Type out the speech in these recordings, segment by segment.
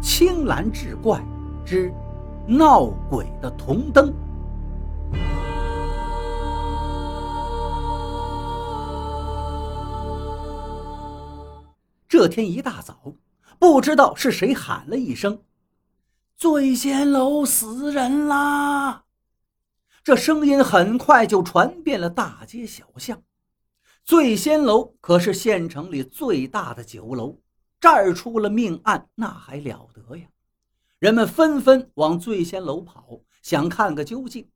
青蓝志怪之闹鬼的铜灯。这天一大早，不知道是谁喊了一声：“醉仙楼死人啦！”这声音很快就传遍了大街小巷。醉仙楼可是县城里最大的酒楼，这儿出了命案，那还了得呀！人们纷纷往醉仙楼跑，想看个究竟。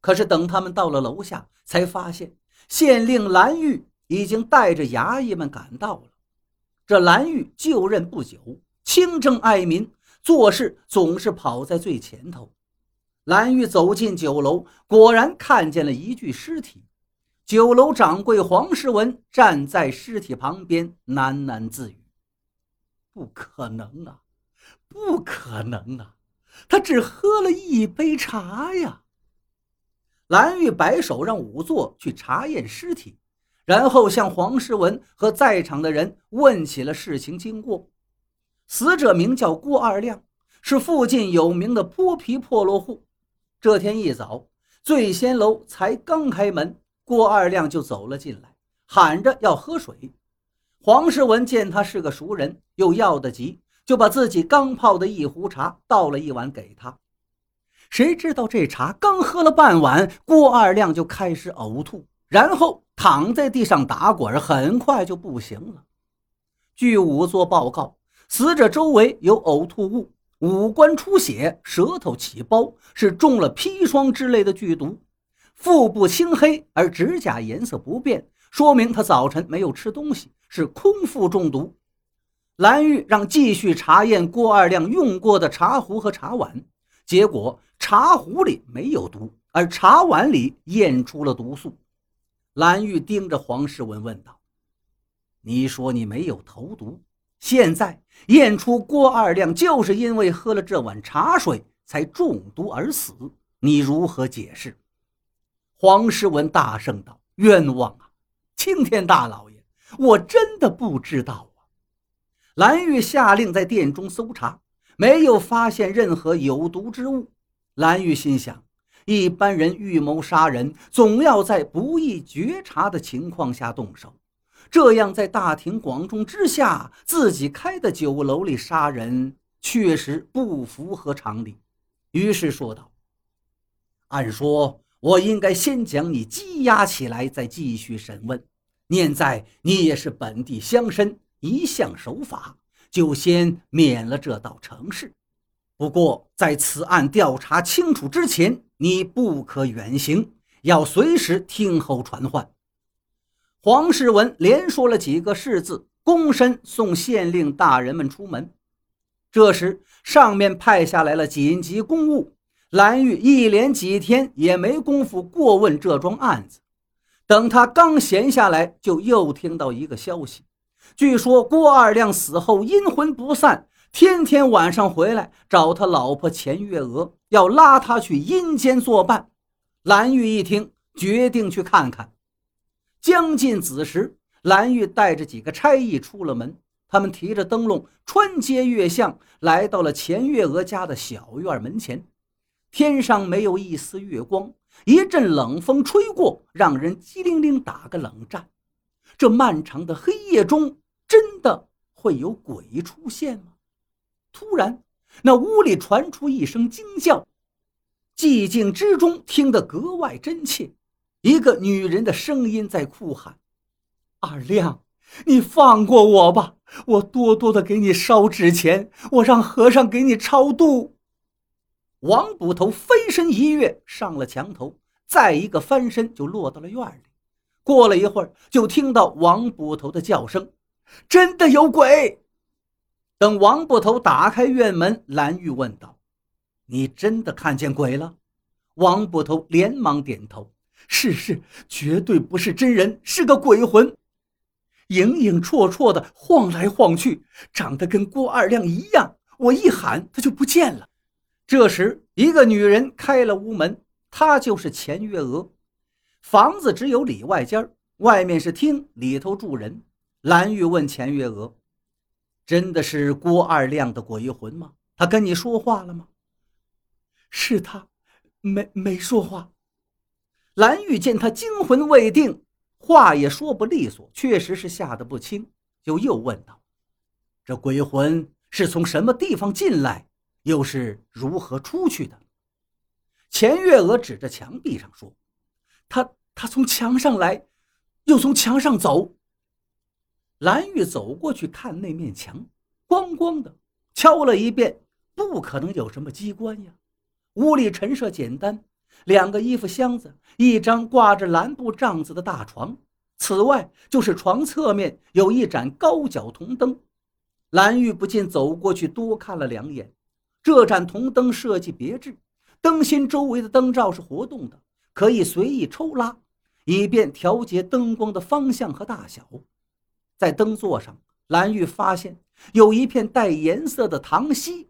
可是等他们到了楼下，才发现县令蓝玉已经带着衙役们赶到了。这蓝玉就任不久，清正爱民，做事总是跑在最前头。蓝玉走进酒楼，果然看见了一具尸体。酒楼掌柜黄世文站在尸体旁边，喃喃自语：“不可能啊，不可能啊！他只喝了一杯茶呀。”蓝玉摆手让仵作去查验尸体，然后向黄世文和在场的人问起了事情经过。死者名叫郭二亮，是附近有名的泼皮破落户。这天一早，醉仙楼才刚开门。郭二亮就走了进来，喊着要喝水。黄世文见他是个熟人，又要得急，就把自己刚泡的一壶茶倒了一碗给他。谁知道这茶刚喝了半碗，郭二亮就开始呕吐，然后躺在地上打滚，很快就不行了。据仵作报告，死者周围有呕吐物，五官出血，舌头起包，是中了砒霜之类的剧毒。腹部青黑，而指甲颜色不变，说明他早晨没有吃东西，是空腹中毒。蓝玉让继续查验郭二亮用过的茶壶和茶碗，结果茶壶里没有毒，而茶碗里验出了毒素。蓝玉盯着黄世文问道：“你说你没有投毒，现在验出郭二亮就是因为喝了这碗茶水才中毒而死，你如何解释？”黄世文大声道：“冤枉啊，青天大老爷，我真的不知道啊！”蓝玉下令在店中搜查，没有发现任何有毒之物。蓝玉心想：一般人预谋杀人，总要在不易觉察的情况下动手，这样在大庭广众之下自己开的酒楼里杀人，确实不符合常理。于是说道：“按说。”我应该先将你羁押起来，再继续审问。念在你也是本地乡绅，一向守法，就先免了这道程式。不过在此案调查清楚之前，你不可远行，要随时听候传唤。黄世文连说了几个“是”字，躬身送县令大人们出门。这时，上面派下来了紧急公务。蓝玉一连几天也没工夫过问这桩案子，等他刚闲下来，就又听到一个消息：据说郭二亮死后阴魂不散，天天晚上回来找他老婆钱月娥，要拉他去阴间作伴。蓝玉一听，决定去看看。将近子时，蓝玉带着几个差役出了门，他们提着灯笼，穿街越巷，来到了钱月娥家的小院门前。天上没有一丝月光，一阵冷风吹过，让人机灵灵打个冷战。这漫长的黑夜中，真的会有鬼出现吗？突然，那屋里传出一声惊叫，寂静之中听得格外真切。一个女人的声音在哭喊：“二亮，你放过我吧，我多多的给你烧纸钱，我让和尚给你超度。”王捕头飞身一跃上了墙头，再一个翻身就落到了院里。过了一会儿，就听到王捕头的叫声：“真的有鬼！”等王捕头打开院门，蓝玉问道：“你真的看见鬼了？”王捕头连忙点头：“是是，绝对不是真人，是个鬼魂，影影绰绰的晃来晃去，长得跟郭二亮一样。我一喊，他就不见了。”这时，一个女人开了屋门，她就是钱月娥。房子只有里外间外面是厅，里头住人。蓝玉问钱月娥：“真的是郭二亮的鬼魂吗？”他跟你说话了吗？是他，没没说话。蓝玉见他惊魂未定，话也说不利索，确实是吓得不轻，就又问道：“这鬼魂是从什么地方进来，又是如何出去的？”钱月娥指着墙壁上说：“他他从墙上来，又从墙上走。”蓝玉走过去看那面墙，咣咣的敲了一遍，不可能有什么机关呀。屋里陈设简单，两个衣服箱子，一张挂着蓝布帐子的大床，此外就是床侧面有一盏高脚铜灯。蓝玉不禁走过去多看了两眼，这盏铜灯设计别致。灯芯周围的灯罩是活动的，可以随意抽拉，以便调节灯光的方向和大小。在灯座上，蓝玉发现有一片带颜色的糖稀。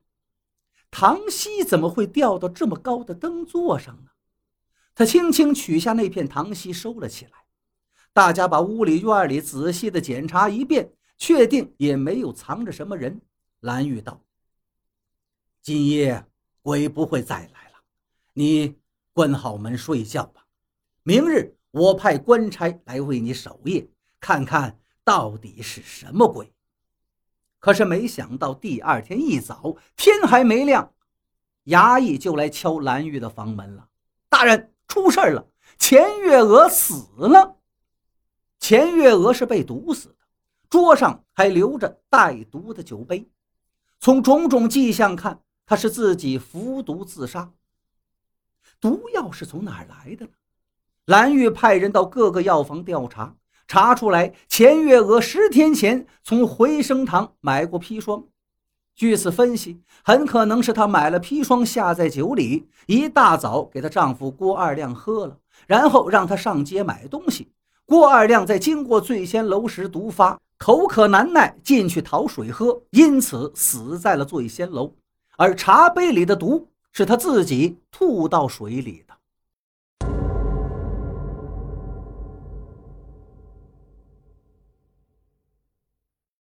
糖稀怎么会掉到这么高的灯座上呢？他轻轻取下那片糖稀，收了起来。大家把屋里院里仔细的检查一遍，确定也没有藏着什么人。蓝玉道：“今夜鬼不会再来了。”你关好门睡觉吧，明日我派官差来为你守夜，看看到底是什么鬼。可是没想到第二天一早，天还没亮，衙役就来敲蓝玉的房门了。大人，出事了，钱月娥死了。钱月娥是被毒死的，桌上还留着带毒的酒杯，从种种迹象看，她是自己服毒自杀。毒药是从哪儿来的呢？蓝玉派人到各个药房调查，查出来钱月娥十天前从回生堂买过砒霜。据此分析，很可能是她买了砒霜下在酒里，一大早给她丈夫郭二亮喝了，然后让他上街买东西。郭二亮在经过醉仙楼时毒发，口渴难耐，进去讨水喝，因此死在了醉仙楼。而茶杯里的毒。是他自己吐到水里的。